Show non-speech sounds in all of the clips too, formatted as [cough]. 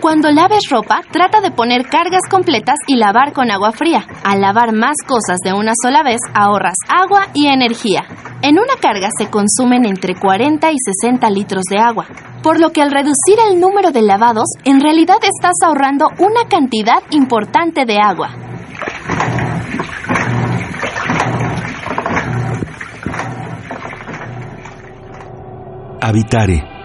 Cuando laves ropa, trata de poner cargas completas y lavar con agua fría. Al lavar más cosas de una sola vez, ahorras agua y energía. En una carga se consumen entre 40 y 60 litros de agua, por lo que al reducir el número de lavados, en realidad estás ahorrando una cantidad importante de agua. Habitare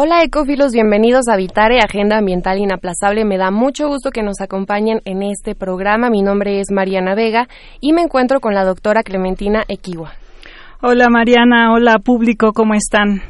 Hola ecófilos, bienvenidos a Vitare, Agenda Ambiental Inaplazable. Me da mucho gusto que nos acompañen en este programa. Mi nombre es Mariana Vega y me encuentro con la doctora Clementina Equiwa. Hola Mariana, hola público, ¿cómo están?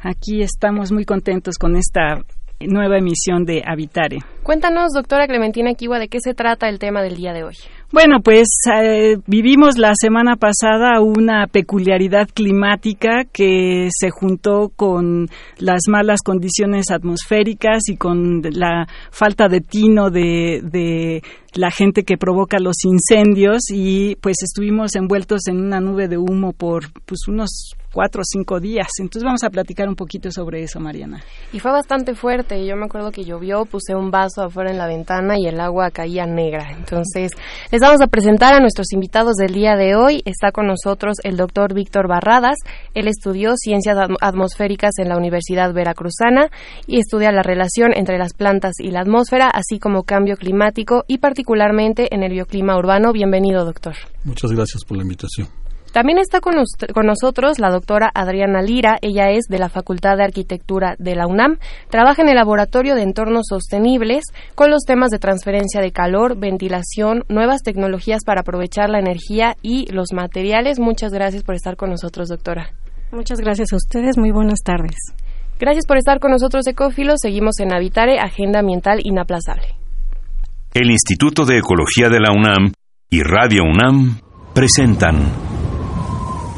Aquí estamos muy contentos con esta nueva emisión de Habitare. Cuéntanos, doctora Clementina Equiwa, de qué se trata el tema del día de hoy. Bueno, pues eh, vivimos la semana pasada una peculiaridad climática que se juntó con las malas condiciones atmosféricas y con la falta de tino de, de la gente que provoca los incendios y pues estuvimos envueltos en una nube de humo por pues unos cuatro o cinco días. Entonces vamos a platicar un poquito sobre eso, Mariana. Y fue bastante fuerte. Yo me acuerdo que llovió, puse un vaso afuera en la ventana y el agua caía negra. Entonces les vamos a presentar a nuestros invitados del día de hoy. Está con nosotros el doctor Víctor Barradas. Él estudió ciencias atmosféricas en la Universidad Veracruzana y estudia la relación entre las plantas y la atmósfera, así como cambio climático y particularmente en el bioclima urbano. Bienvenido, doctor. Muchas gracias por la invitación. También está con, con, nosotros la doctora Adriana Lira. Ella es de la Facultad de Arquitectura de la UNAM. Trabaja en el Laboratorio de Entornos Sostenibles con los temas de transferencia de calor, ventilación, nuevas tecnologías para aprovechar la energía y los materiales. Muchas gracias por estar con nosotros, doctora. Muchas gracias a ustedes. Muy buenas tardes. Gracias por estar con nosotros, Ecófilos. Seguimos en Habitare, Agenda Ambiental Inaplazable. El Instituto de Ecología de la UNAM y Radio UNAM presentan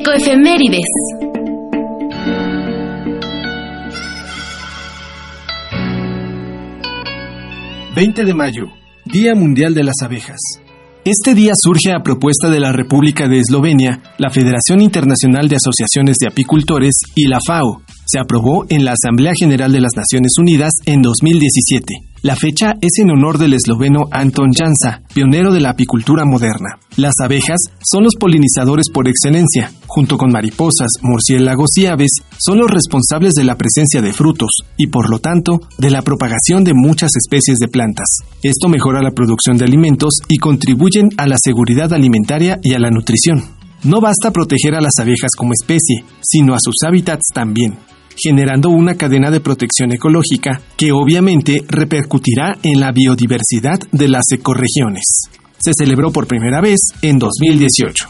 Ecoefemérides. ...20 de mayo... ...Día Mundial de las Abejas... Este día surge a propuesta de la República de Eslovenia, la Federación Internacional de Asociaciones de Apicultores y la FAO. Se aprobó en la Asamblea General de las Naciones Unidas en 2017. La fecha es en honor del esloveno Anton Jansa, pionero de la apicultura moderna. Las abejas son los polinizadores por excelencia. Junto con mariposas, murciélagos y aves, son los responsables de la presencia de frutos y, por lo tanto, de la propagación de muchas especies de plantas. Esto mejora la producción de alimentos y contribuyen a la seguridad alimentaria y a la nutrición. No basta proteger a las abejas como especie, sino a sus hábitats también generando una cadena de protección ecológica que obviamente repercutirá en la biodiversidad de las ecorregiones. Se celebró por primera vez en 2018.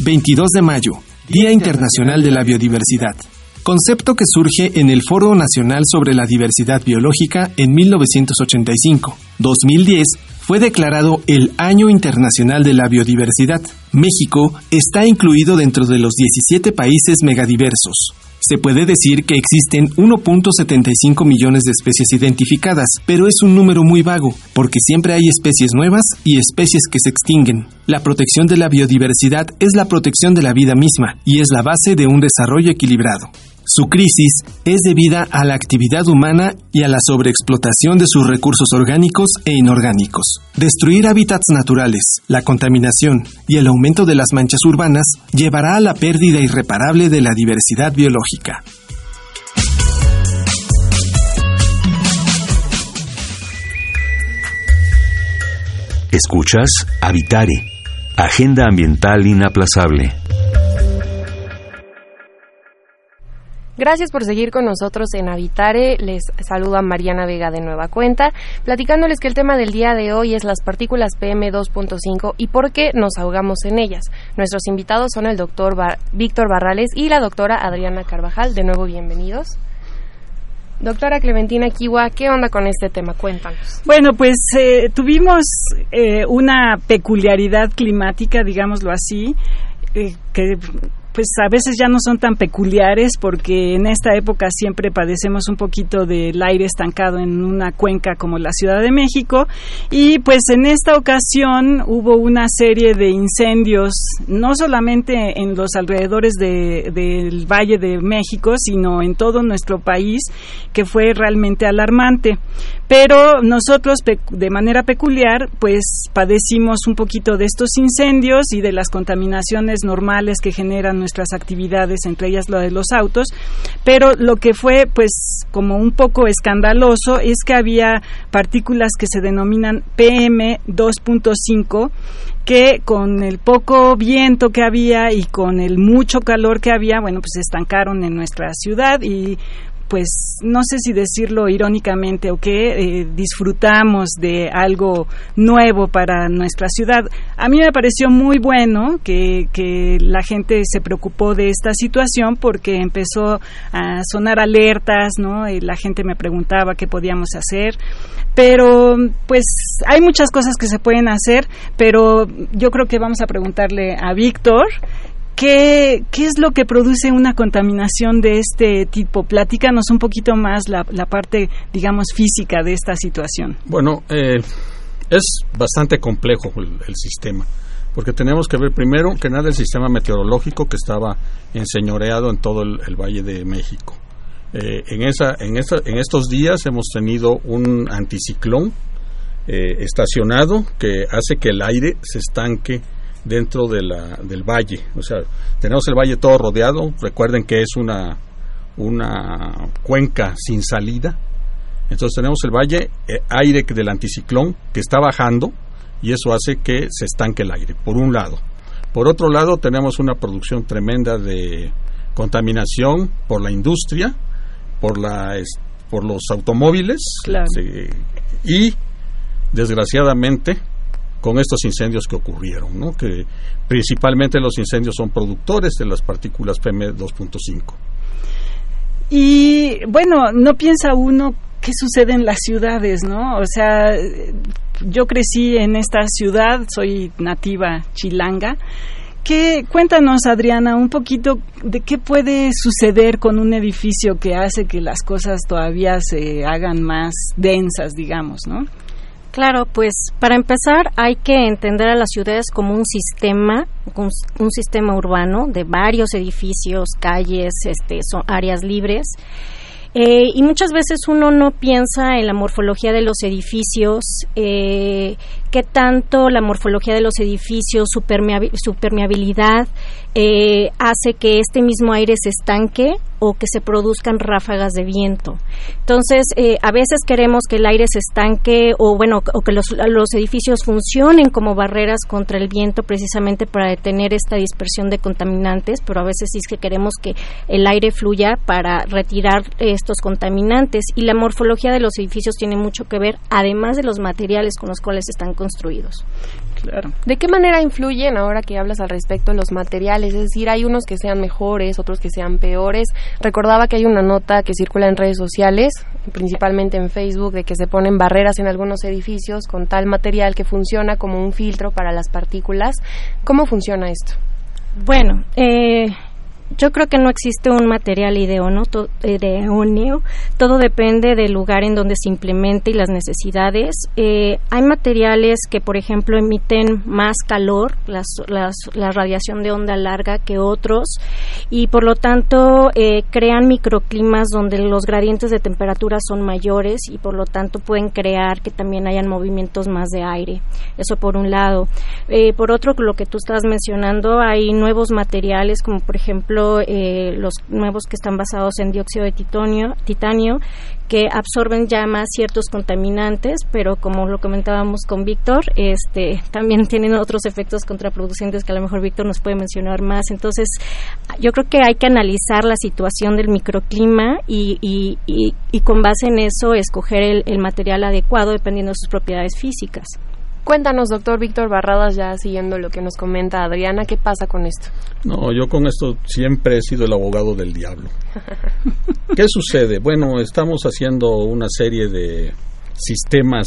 22 de mayo, Día Internacional de la Biodiversidad. Concepto que surge en el Foro Nacional sobre la Diversidad Biológica en 1985. 2010 fue declarado el Año Internacional de la Biodiversidad. México está incluido dentro de los 17 países megadiversos. Se puede decir que existen 1.75 millones de especies identificadas, pero es un número muy vago, porque siempre hay especies nuevas y especies que se extinguen. La protección de la biodiversidad es la protección de la vida misma y es la base de un desarrollo equilibrado. Su crisis es debida a la actividad humana y a la sobreexplotación de sus recursos orgánicos e inorgánicos. Destruir hábitats naturales, la contaminación y el aumento de las manchas urbanas llevará a la pérdida irreparable de la diversidad biológica. Escuchas Habitare, Agenda Ambiental Inaplazable. Gracias por seguir con nosotros en Habitare. Les saluda Mariana Vega de Nueva Cuenta, platicándoles que el tema del día de hoy es las partículas PM2.5 y por qué nos ahogamos en ellas. Nuestros invitados son el doctor Víctor Barrales y la doctora Adriana Carvajal. De nuevo, bienvenidos. Doctora Clementina Kiwa, ¿qué onda con este tema? Cuéntanos. Bueno, pues eh, tuvimos eh, una peculiaridad climática, digámoslo así, eh, que pues a veces ya no son tan peculiares porque en esta época siempre padecemos un poquito del aire estancado en una cuenca como la Ciudad de México. Y pues en esta ocasión hubo una serie de incendios no solamente en los alrededores del Valle de México sino en todo nuestro país que fue realmente alarmante. Pero nosotros de manera peculiar pues padecimos un poquito de estos incendios y de las contaminaciones normales que generan nuestras actividades, entre ellas la de los autos, pero lo que fue pues como un poco escandaloso es que había partículas que se denominan PM 2.5 que con el poco viento que había y con el mucho calor que había, bueno, pues se estancaron en nuestra ciudad y pues no sé si decirlo irónicamente o que eh, disfrutamos de algo nuevo para nuestra ciudad. A mí me pareció muy bueno que, que la gente se preocupó de esta situación porque empezó a sonar alertas, ¿no? Y la gente me preguntaba qué podíamos hacer, pero pues hay muchas cosas que se pueden hacer, pero yo creo que vamos a preguntarle a Víctor ¿Qué, ¿Qué es lo que produce una contaminación de este tipo? Platícanos un poquito más la, parte, digamos, física de esta situación. Bueno, eh, es bastante complejo el, sistema, porque tenemos que ver primero que nada el sistema meteorológico que estaba enseñoreado en todo el, Valle de México. Eh, en, esa, en, esta, en estos días hemos tenido un anticiclón eh, estacionado que hace que el aire se estanque dentro de la, del valle. O sea, tenemos el valle todo rodeado. Recuerden que es una, una cuenca sin salida. Entonces tenemos el valle, eh, aire del anticiclón que está bajando y eso hace que se estanque el aire, por un lado. Por otro lado, tenemos una producción tremenda de contaminación por la industria, por, la, por los automóviles y, desgraciadamente, con estos incendios que ocurrieron, ¿no? que principalmente los incendios son productores de las partículas PM2.5. Y bueno, no piensa uno qué sucede en las ciudades, ¿no? O sea, yo crecí en esta ciudad, soy nativa chilanga. ¿Qué, cuéntanos, Adriana, un poquito de qué puede suceder con un edificio que hace que las cosas todavía se hagan más densas, digamos, ¿no? Claro, pues para empezar hay que entender a las ciudades como un sistema, un, sistema urbano de varios edificios, calles, este, son áreas libres. Eh, y muchas veces uno no piensa en la morfología de los edificios, eh, qué tanto la morfología de los edificios, su, permeabilidad, eh, hace que este mismo aire se estanque o que se produzcan ráfagas de viento. Entonces, eh, a veces queremos que el aire se estanque o, bueno, o que los, edificios funcionen como barreras contra el viento precisamente para detener esta dispersión de contaminantes, pero a veces sí es que queremos que el aire fluya para retirar estos contaminantes. Y la morfología de los edificios tiene mucho que ver, además de los materiales con los cuales están construidos. Claro. ¿De qué manera influyen ahora que hablas al respecto los materiales? Es decir, hay unos que sean mejores, otros que sean peores. Recordaba que hay una nota que circula en redes sociales, principalmente en Facebook, de que se ponen barreras en algunos edificios con tal material que funciona como un filtro para las partículas. ¿Cómo funciona esto? Bueno, eh, yo creo que no existe un material idóneo, todo depende del lugar en donde se implemente y las necesidades. Eh, hay materiales que, por ejemplo, emiten más calor, la radiación de onda larga que otros, y por lo tanto eh, crean microclimas donde los gradientes de temperatura son mayores y por lo tanto pueden crear que también hayan movimientos más de aire. Eso por un lado. Eh, por otro, lo que tú estás mencionando, hay nuevos materiales como por ejemplo eh, los nuevos que están basados en dióxido de titanio, titanio que absorben ya más ciertos contaminantes, pero como lo comentábamos con Víctor, este, también tienen otros efectos contraproducentes que a lo mejor Víctor nos puede mencionar más. Entonces, yo creo que hay que analizar la situación del microclima y, y, y, con base en eso escoger el, el material adecuado dependiendo de sus propiedades físicas. Cuéntanos, doctor Víctor Barradas, ya siguiendo lo que nos comenta Adriana, ¿qué pasa con esto? No, yo con esto siempre he sido el abogado del diablo. [laughs] ¿Qué sucede? Bueno, estamos haciendo una serie de sistemas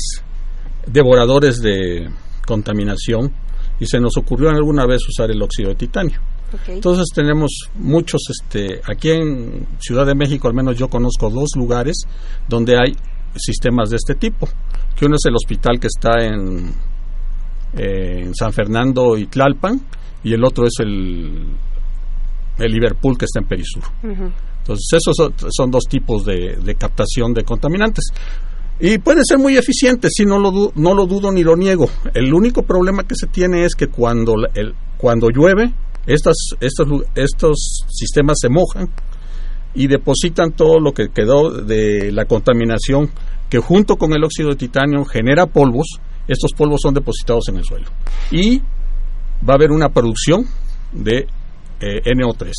devoradores de contaminación y se nos ocurrió alguna vez usar el óxido de titanio. Entonces tenemos muchos, este, aquí en Ciudad de México al menos yo conozco dos lugares donde hay sistemas de este tipo, que uno es el hospital que está en en San Fernando y Tlalpan, y el otro es el, el Liverpool que está en Perisur. Entonces, esos son, dos tipos de, captación de contaminantes. Y puede ser muy eficiente, si no lo, no lo dudo ni lo niego. El único problema que se tiene es que cuando, el, cuando llueve, estas, estos, estos sistemas se mojan y depositan todo lo que quedó de la contaminación que junto con el óxido de titanio genera polvos estos polvos son depositados en el suelo. Y va a haber una producción de eh, NO3,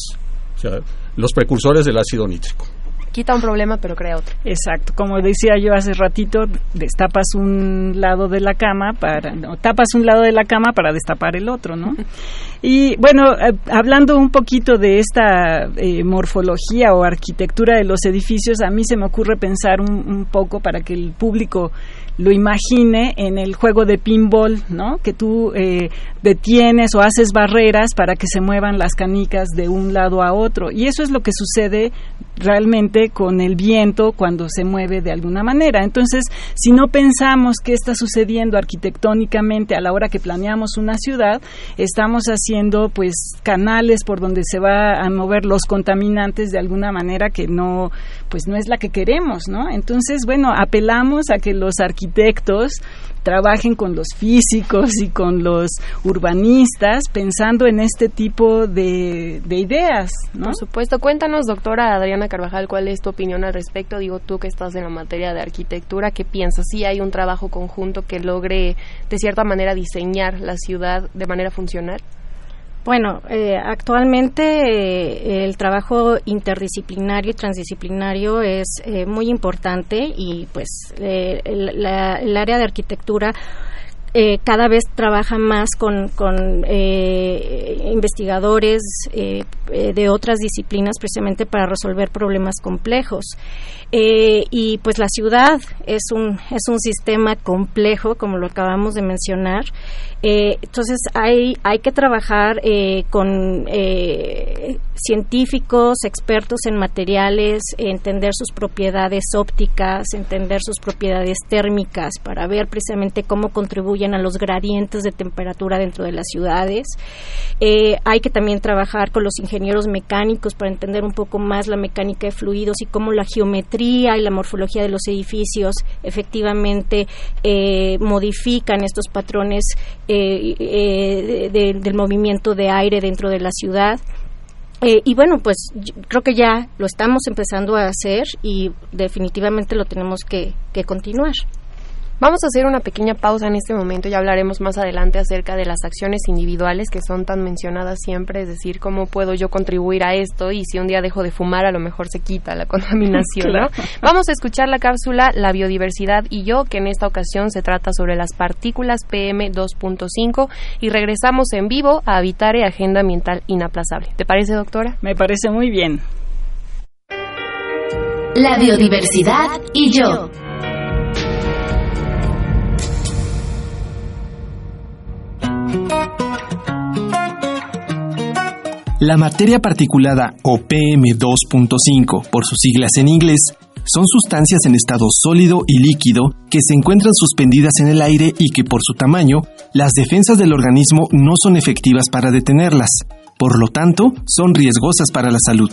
o sea, los precursores del ácido nítrico quita un problema pero crea otro. Exacto, como decía yo hace ratito, destapas un lado de la cama para tapas un lado de la cama para destapar el otro, ¿no? [laughs] Y bueno, eh, hablando un poquito de esta eh, morfología o arquitectura de los edificios, a mí se me ocurre pensar un poco para que el público lo imagine en el juego de pinball, ¿no? Que tú eh, detienes o haces barreras para que se muevan las canicas de un lado a otro. Y eso es lo que sucede realmente con el viento cuando se mueve de alguna manera. Entonces, si no pensamos qué está sucediendo arquitectónicamente a la hora que planeamos una ciudad, estamos haciendo pues canales por donde se va a mover los contaminantes de alguna manera que no pues no es la que queremos, ¿no? Entonces, bueno, apelamos a que los arquitectos trabajen con los físicos y con los urbanistas pensando en este tipo de, ideas. ¿no? Por supuesto. Cuéntanos, doctora Adriana Carvajal, cuál es tu opinión al respecto. Digo, tú que estás en la materia de arquitectura, ¿qué piensas? ¿Sí hay un trabajo conjunto que logre, de cierta manera, diseñar la ciudad de manera funcional? Bueno, eh, actualmente eh, el trabajo interdisciplinario y transdisciplinario es eh, muy importante y pues el área de arquitectura eh, cada vez trabaja más con, con eh, investigadores eh, de otras disciplinas precisamente para resolver problemas complejos. y pues la ciudad es un, es un sistema complejo, como lo acabamos de mencionar. entonces hay, hay que trabajar con científicos, expertos en materiales, entender sus propiedades ópticas, entender sus propiedades térmicas para ver precisamente cómo contribuye a los gradientes de temperatura dentro de las ciudades. Eh, hay que también trabajar con los ingenieros mecánicos para entender un poco más la mecánica de fluidos y cómo la geometría y la morfología de los edificios efectivamente eh, modifican estos patrones eh, del movimiento de aire dentro de la ciudad. y bueno, pues creo que ya lo estamos empezando a hacer y definitivamente lo tenemos que continuar. Vamos a hacer una pequeña pausa en este momento y hablaremos más adelante acerca de las acciones individuales que son tan mencionadas siempre, es decir, cómo puedo yo contribuir a esto y si un día dejo de fumar a lo mejor se quita la [laughs] contaminación, ¿no? [laughs] Vamos a escuchar la cápsula La biodiversidad y yo, que en esta ocasión se trata sobre las partículas PM 2.5 y regresamos en vivo a Habitare Agenda Ambiental Inaplazable. ¿Te parece, doctora? Me parece muy bien. La biodiversidad y yo. La materia particulada o PM2.5 por sus siglas en inglés son sustancias en estado sólido y líquido que se encuentran suspendidas en el aire y que por su tamaño las defensas del organismo no son efectivas para detenerlas. Por lo tanto, son riesgosas para la salud.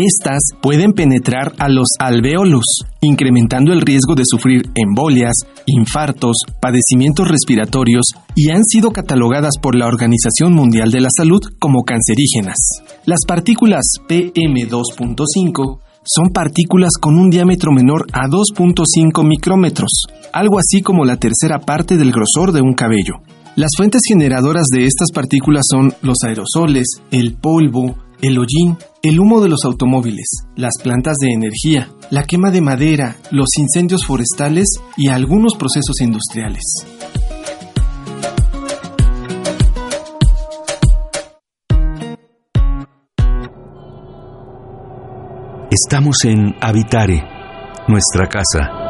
Estas pueden penetrar a los alvéolos, incrementando el riesgo de sufrir embolias, infartos, padecimientos respiratorios y han sido catalogadas por la Organización Mundial de la Salud como cancerígenas. Las partículas PM2.5 son partículas con un diámetro menor a 2.5 micrómetros, algo así como la tercera parte del grosor de un cabello. Las fuentes generadoras de estas partículas son los aerosoles, el polvo, el hollín, el humo de los automóviles, las plantas de energía, la quema de madera, los incendios forestales y algunos procesos industriales. Estamos en Habitare, nuestra casa.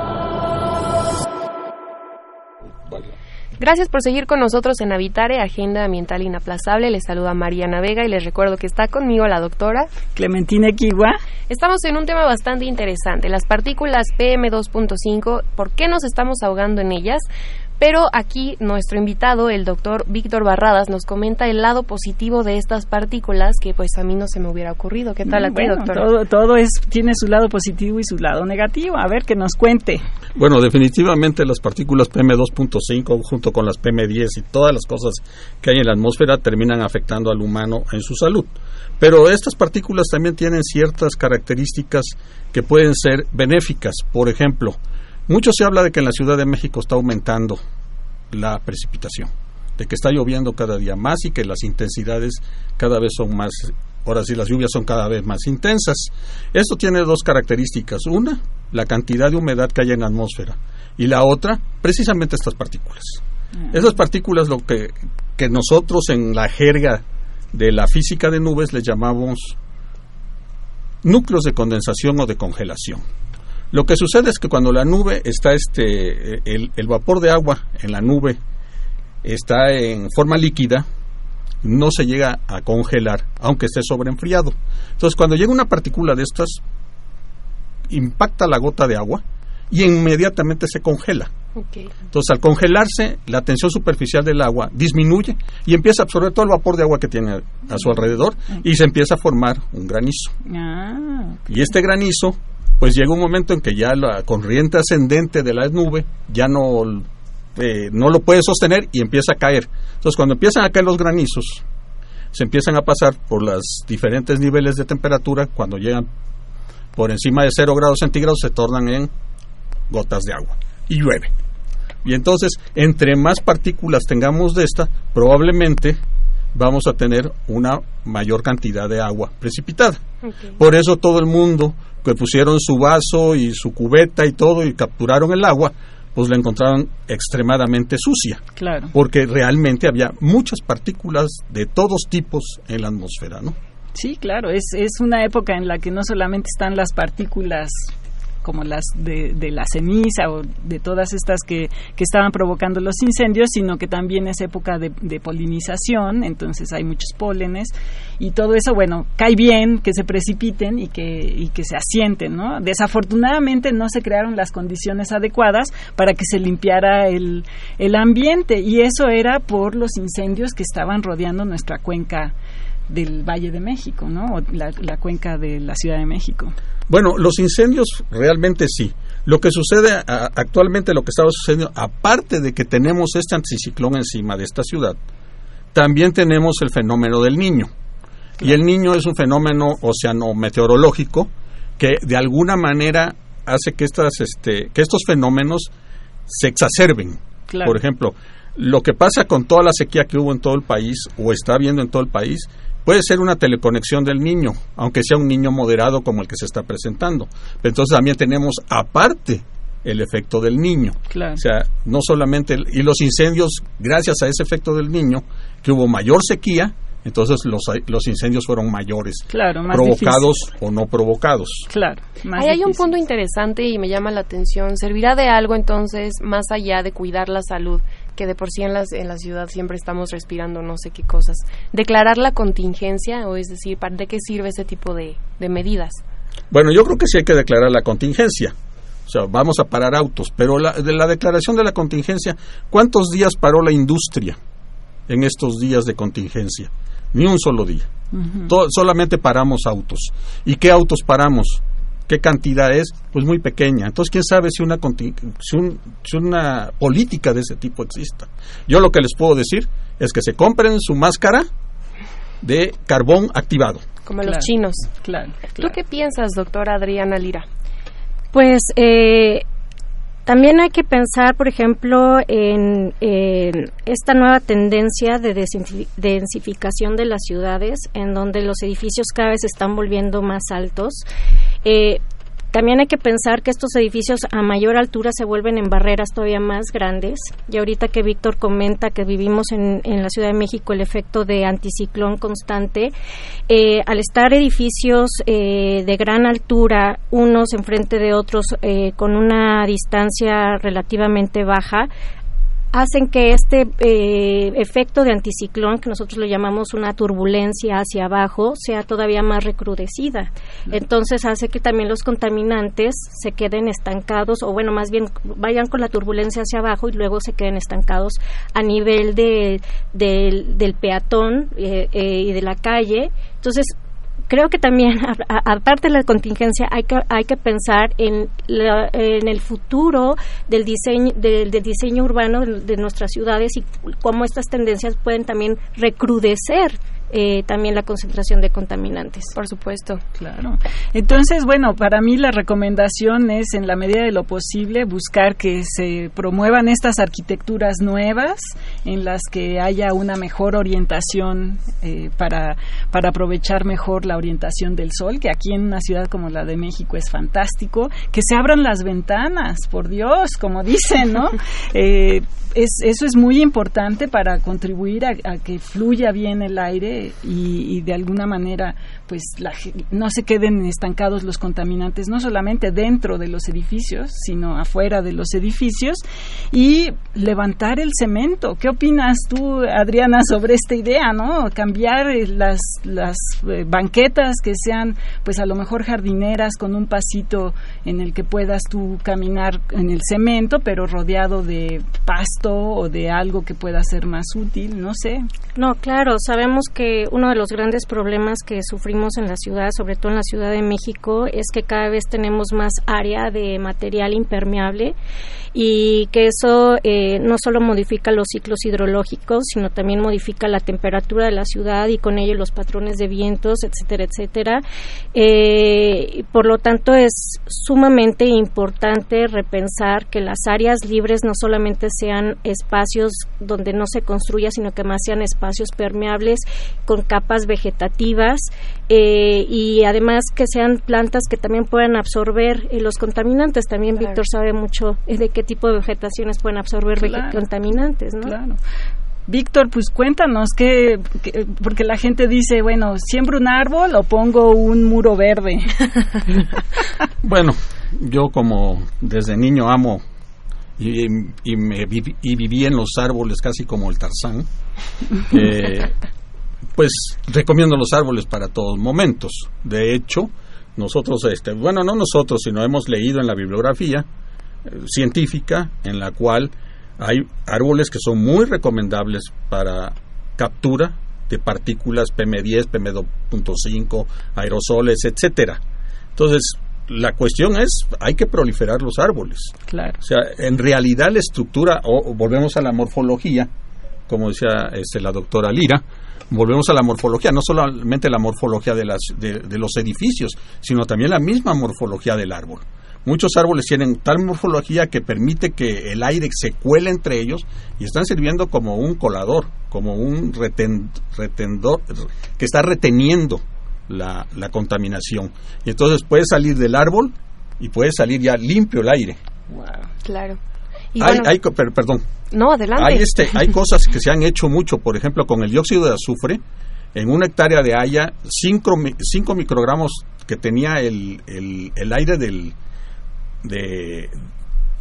Gracias por seguir con nosotros en Habitare, Agenda Ambiental Inaplazable. Les saluda Mariana Vega y les recuerdo que está conmigo la doctora Clementina Kiwa. Estamos en un tema bastante interesante, las partículas PM2.5, ¿por qué nos estamos ahogando en ellas? Pero aquí nuestro invitado, el doctor Víctor Barradas, nos comenta el lado positivo de estas partículas que pues a mí no se me hubiera ocurrido. ¿Qué tal aquí, doctor? Todo, todo es, tiene su lado positivo y su lado negativo. A ver, que nos cuente. Bueno, definitivamente las partículas PM2.5 junto con las PM10 y todas las cosas que hay en la atmósfera terminan afectando al humano en su salud. Pero estas partículas también tienen ciertas características que pueden ser benéficas. Por ejemplo, mucho se habla de que en la Ciudad de México está aumentando la precipitación, de que está lloviendo cada día más y que las intensidades cada vez son más, ahora sí las lluvias son cada vez más intensas. Esto tiene dos características. Una, la cantidad de humedad que hay en la atmósfera. Y la otra, precisamente estas partículas. Esas partículas, lo que, que nosotros en la jerga de la física de nubes le llamamos núcleos de condensación o de congelación. Lo que sucede es que cuando la nube está, este, el, el vapor de agua en la nube está en forma líquida, no se llega a congelar, aunque esté sobreenfriado. Entonces, cuando llega una partícula de estas, impacta la gota de agua y inmediatamente se congela. Entonces, al congelarse, la tensión superficial del agua disminuye y empieza a absorber todo el vapor de agua que tiene a su alrededor y se empieza a formar un granizo. Ah, Y este granizo, pues llega un momento en que ya la corriente ascendente de la nube ya no, eh, no lo puede sostener y empieza a caer. Entonces, cuando empiezan a caer los granizos, se empiezan a pasar por los diferentes niveles de temperatura. Cuando llegan por encima de 0 grados centígrados, se tornan en gotas de agua y llueve. Y entonces, entre más partículas tengamos de esta, probablemente vamos a tener una mayor cantidad de agua precipitada. Por eso todo el mundo que pusieron su vaso y su cubeta y todo y capturaron el agua, pues la encontraron extremadamente sucia. claro. Porque realmente había muchas partículas de todos tipos en la atmósfera, ¿no? Sí, claro, es, es una época en la que no solamente están las partículas como las de, la ceniza o de todas estas que, que estaban provocando los incendios, sino que también es época de, de polinización, entonces hay muchos pólenes y todo eso, bueno, cae bien que se precipiten y que, y que se asienten, ¿no? Desafortunadamente no se crearon las condiciones adecuadas para que se limpiara el, el ambiente y eso era por los incendios que estaban rodeando nuestra cuenca del Valle de México, ¿no? O la, la cuenca de la Ciudad de México. Bueno, los incendios realmente sí. Lo que sucede a- actualmente, lo que estaba sucediendo, aparte de que tenemos este anticiclón encima de esta ciudad, también tenemos el fenómeno del niño. Y el niño es un fenómeno oceanometeorológico que de alguna manera hace que, estas, este, que estos fenómenos se exacerben. Claro. Por ejemplo, lo que pasa con toda la sequía que hubo en todo el país o está habiendo en todo el país puede ser una teleconexión del niño, aunque sea un niño moderado como el que se está presentando. Pero entonces también tenemos aparte el efecto del niño. Claro. O sea, no solamente el- y los incendios gracias a ese efecto del niño que hubo mayor sequía, entonces los los incendios fueron mayores, Claro, más provocados o no provocados. Claro. más Ahí hay un punto interesante y me llama la atención. ¿Servirá de algo entonces más allá de cuidar la salud, que de por sí en, las, en la ciudad siempre estamos respirando no sé qué cosas? Declarar la contingencia, o es decir, ¿para de qué sirve ese tipo de, de medidas? Bueno, yo creo que sí hay que declarar la contingencia. O sea, vamos a parar autos, pero la, de la declaración de la contingencia, ¿cuántos días paró la industria en estos días de contingencia? Ni un solo día. solamente paramos autos. ¿Y qué autos paramos? ¿Qué cantidad es? Pues muy pequeña. Entonces, ¿quién sabe si una, si, una política de ese tipo exista? Yo lo que les puedo decir es que se compren su máscara de carbón activado. Como los chinos. Claro, ¿Tú qué piensas, doctora Adriana Lira? Pues eh, también hay que pensar, por ejemplo, en, esta nueva tendencia de densificación de las ciudades, en donde los edificios cada vez se están volviendo más altos. Eh, también hay que pensar que estos edificios a mayor altura se vuelven en barreras todavía más grandes. Y ahorita que Víctor comenta que vivimos en, la Ciudad de México el efecto de anticiclón constante, eh, al estar edificios eh, de gran altura, unos enfrente de otros, eh, con una distancia relativamente baja, hacen que este eh, efecto de anticiclón, que nosotros lo llamamos una turbulencia hacia abajo, sea todavía más recrudecida. Entonces hace que también los contaminantes se queden estancados, o bueno, más bien vayan con la turbulencia hacia abajo y luego se queden estancados a nivel de, del peatón eh, eh, y de la calle. Entonces, creo que también, [laughs] aparte de la contingencia, hay que, hay que pensar en, en el futuro del diseño, del, diseño urbano de, nuestras ciudades y cómo estas tendencias pueden también recrudecer eh, también la concentración de contaminantes. Por supuesto. Claro. Entonces, bueno, para mí la recomendación es, en la medida de lo posible, buscar que se promuevan estas arquitecturas nuevas en las que haya una mejor orientación eh, para, para aprovechar mejor la orientación del sol, que aquí en una ciudad como la de México es fantástico, que se abran las ventanas, por Dios, como dicen, ¿no? [laughs] Eh, es, eso es muy importante para contribuir a, que fluya bien el aire y, de alguna manera pues no se queden estancados los contaminantes no solamente dentro de los edificios sino afuera de los edificios y levantar el cemento qué opinas tú Adriana sobre esta idea no cambiar eh, las las eh, banquetas que sean pues a lo mejor jardineras con un pasito en el que puedas tú caminar en el cemento pero rodeado de pasto o de algo que pueda ser más útil, no sé. No, claro, sabemos que uno de los grandes problemas que sufrimos en la ciudad, sobre todo en la Ciudad de México, es que cada vez tenemos más área de material impermeable y que eso eh, no solo modifica los ciclos hidrológicos, sino también modifica la temperatura de la ciudad y con ello los patrones de vientos, etcétera, etcétera. Eh, por lo tanto, es sumamente importante repensar que las áreas libres no solamente sean espacios donde no se construya, sino que más sean espacios permeables con capas vegetativas eh, y además que sean plantas que también puedan absorber los contaminantes. También Víctor sabe mucho de qué tipo de vegetaciones pueden absorber contaminantes, ¿no? Claro. Víctor, pues cuéntanos qué, porque la gente dice, bueno, siembro un árbol o pongo un muro verde. [laughs] bueno, yo como desde niño amo y, y, me y viví en los árboles casi como el Tarzán, eh, [laughs] pues recomiendo los árboles para todos momentos. De hecho, nosotros, este, bueno, no nosotros, sino hemos leído en la bibliografía científica en la cual hay árboles que son muy recomendables para captura de partículas PM10, PM2.5, aerosoles, etcétera. Entonces, la cuestión es, hay que proliferar los árboles. Claro. O sea, en realidad la estructura, o volvemos a la morfología, como decía este, la doctora Lira, volvemos a la morfología, no solamente la morfología de, las, de los edificios, sino también la misma morfología del árbol. Muchos árboles tienen tal morfología que permite que el aire se cuele entre ellos y están sirviendo como un colador, como un retendor que está reteniendo la, contaminación. Y entonces puede salir del árbol y puede salir ya limpio el aire. Claro. Hay, perdón. No, adelante. Hay, este, [laughs] hay cosas que se han hecho mucho, por ejemplo, con el dióxido de azufre. En una hectárea de haya, 5 microgramos que tenía el, el aire del, de,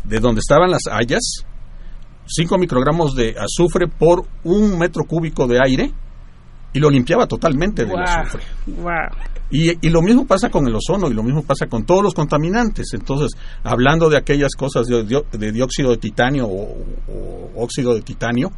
de donde estaban las hayas, 5 microgramos de azufre por un metro cúbico de aire y lo limpiaba totalmente del azufre. Y, y, lo mismo pasa con el ozono y lo mismo pasa con todos los contaminantes. Entonces, hablando de aquellas cosas de, de dióxido de titanio o, óxido de titanio,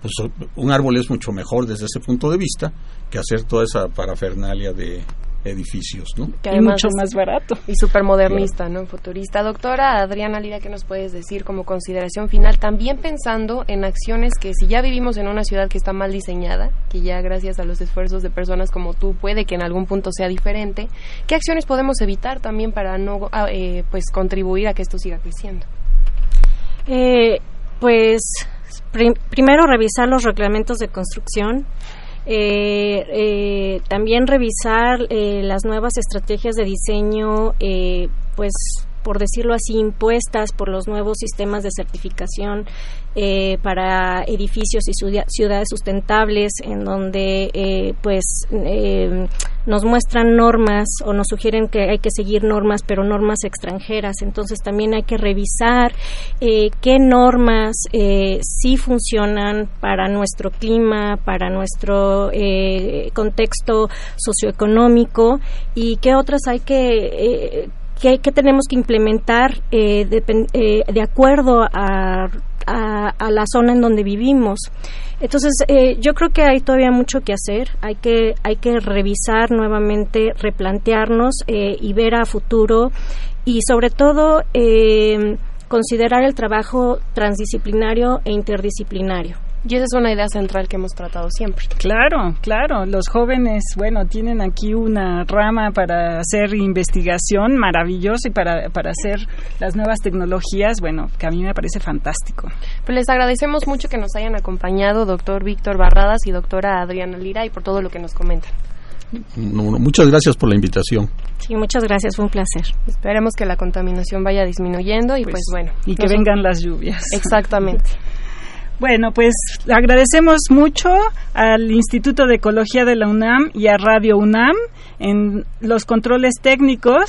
pues un árbol es mucho mejor desde ese punto de vista que hacer toda esa parafernalia de edificios, ¿no? Que y mucho más barato. Y súper modernista, ¿no? Futurista. Doctora Adriana Lira, ¿qué nos puedes decir como consideración final? También pensando en acciones que si ya vivimos en una ciudad que está mal diseñada, que ya gracias a los esfuerzos de personas como tú puede que en algún punto sea diferente, ¿qué acciones podemos evitar también para no ah, eh, pues contribuir a que esto siga creciendo? Eh, pues primero revisar los reglamentos de construcción, eh, eh, también revisar eh, las nuevas estrategias de diseño, pues por decirlo así, impuestas por los nuevos sistemas de certificación eh, para edificios y ciudades sustentables, en donde eh, pues eh, nos muestran normas o nos sugieren que hay que seguir normas, pero normas extranjeras. Entonces también hay que revisar qué normas sí funcionan para nuestro clima, para nuestro contexto socioeconómico y qué otras hay que ¿Qué, tenemos que implementar eh, eh, de, acuerdo a, a, la zona en donde vivimos? Entonces, eh, yo creo que hay todavía mucho que hacer. Hay que, hay que revisar nuevamente, replantearnos y ver a futuro y, sobre todo, considerar el trabajo transdisciplinario e interdisciplinario. Y esa es una idea central que hemos tratado siempre. Claro, claro. Los jóvenes, bueno, tienen aquí una rama para hacer investigación maravillosa y para, para hacer las nuevas tecnologías, bueno, que a mí me parece fantástico. Pues les agradecemos mucho que nos hayan acompañado, doctor Víctor Barradas y doctora Adriana Lira, y por todo lo que nos comentan. muchas gracias por la invitación. Sí, muchas gracias, fue un placer. Esperemos que la contaminación vaya disminuyendo y pues, pues bueno. Y que vengan las lluvias. Exactamente. [laughs] Bueno, pues agradecemos mucho al Instituto de Ecología de la UNAM y a Radio UNAM en los controles técnicos.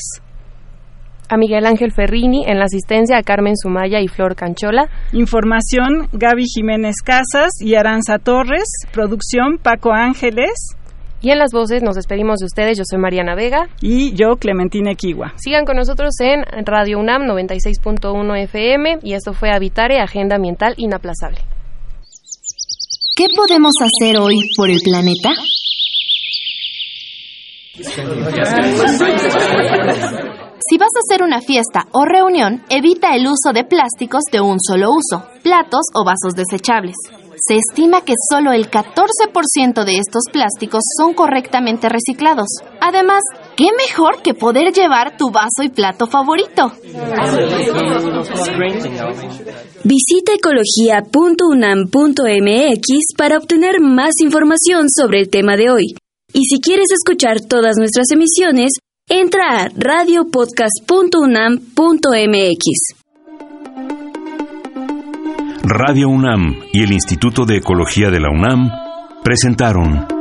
A Miguel Ángel Ferrini en la asistencia, a Carmen Sumaya y Flor Canchola. Información, Gaby Jiménez Casas y Aranza Torres. Producción, Paco Ángeles. Y en las voces nos despedimos de ustedes. Yo soy Mariana Vega. Y yo, Clementina Kiwa. Sigan con nosotros en Radio UNAM 96.1 FM. Y esto fue Habitare, Agenda Ambiental Inaplazable. ¿Qué podemos hacer hoy por el planeta? Si vas a hacer una fiesta o reunión, evita el uso de plásticos de un solo uso, platos o vasos desechables. Se estima que solo el 14% de estos plásticos son correctamente reciclados. Además, ¿qué mejor que poder llevar tu vaso y plato favorito? Visita ecología.unam.mx para obtener más información sobre el tema de hoy. Y si quieres escuchar todas nuestras emisiones, entra a radiopodcast.unam.mx. Radio UNAM y el Instituto de Ecología de la UNAM presentaron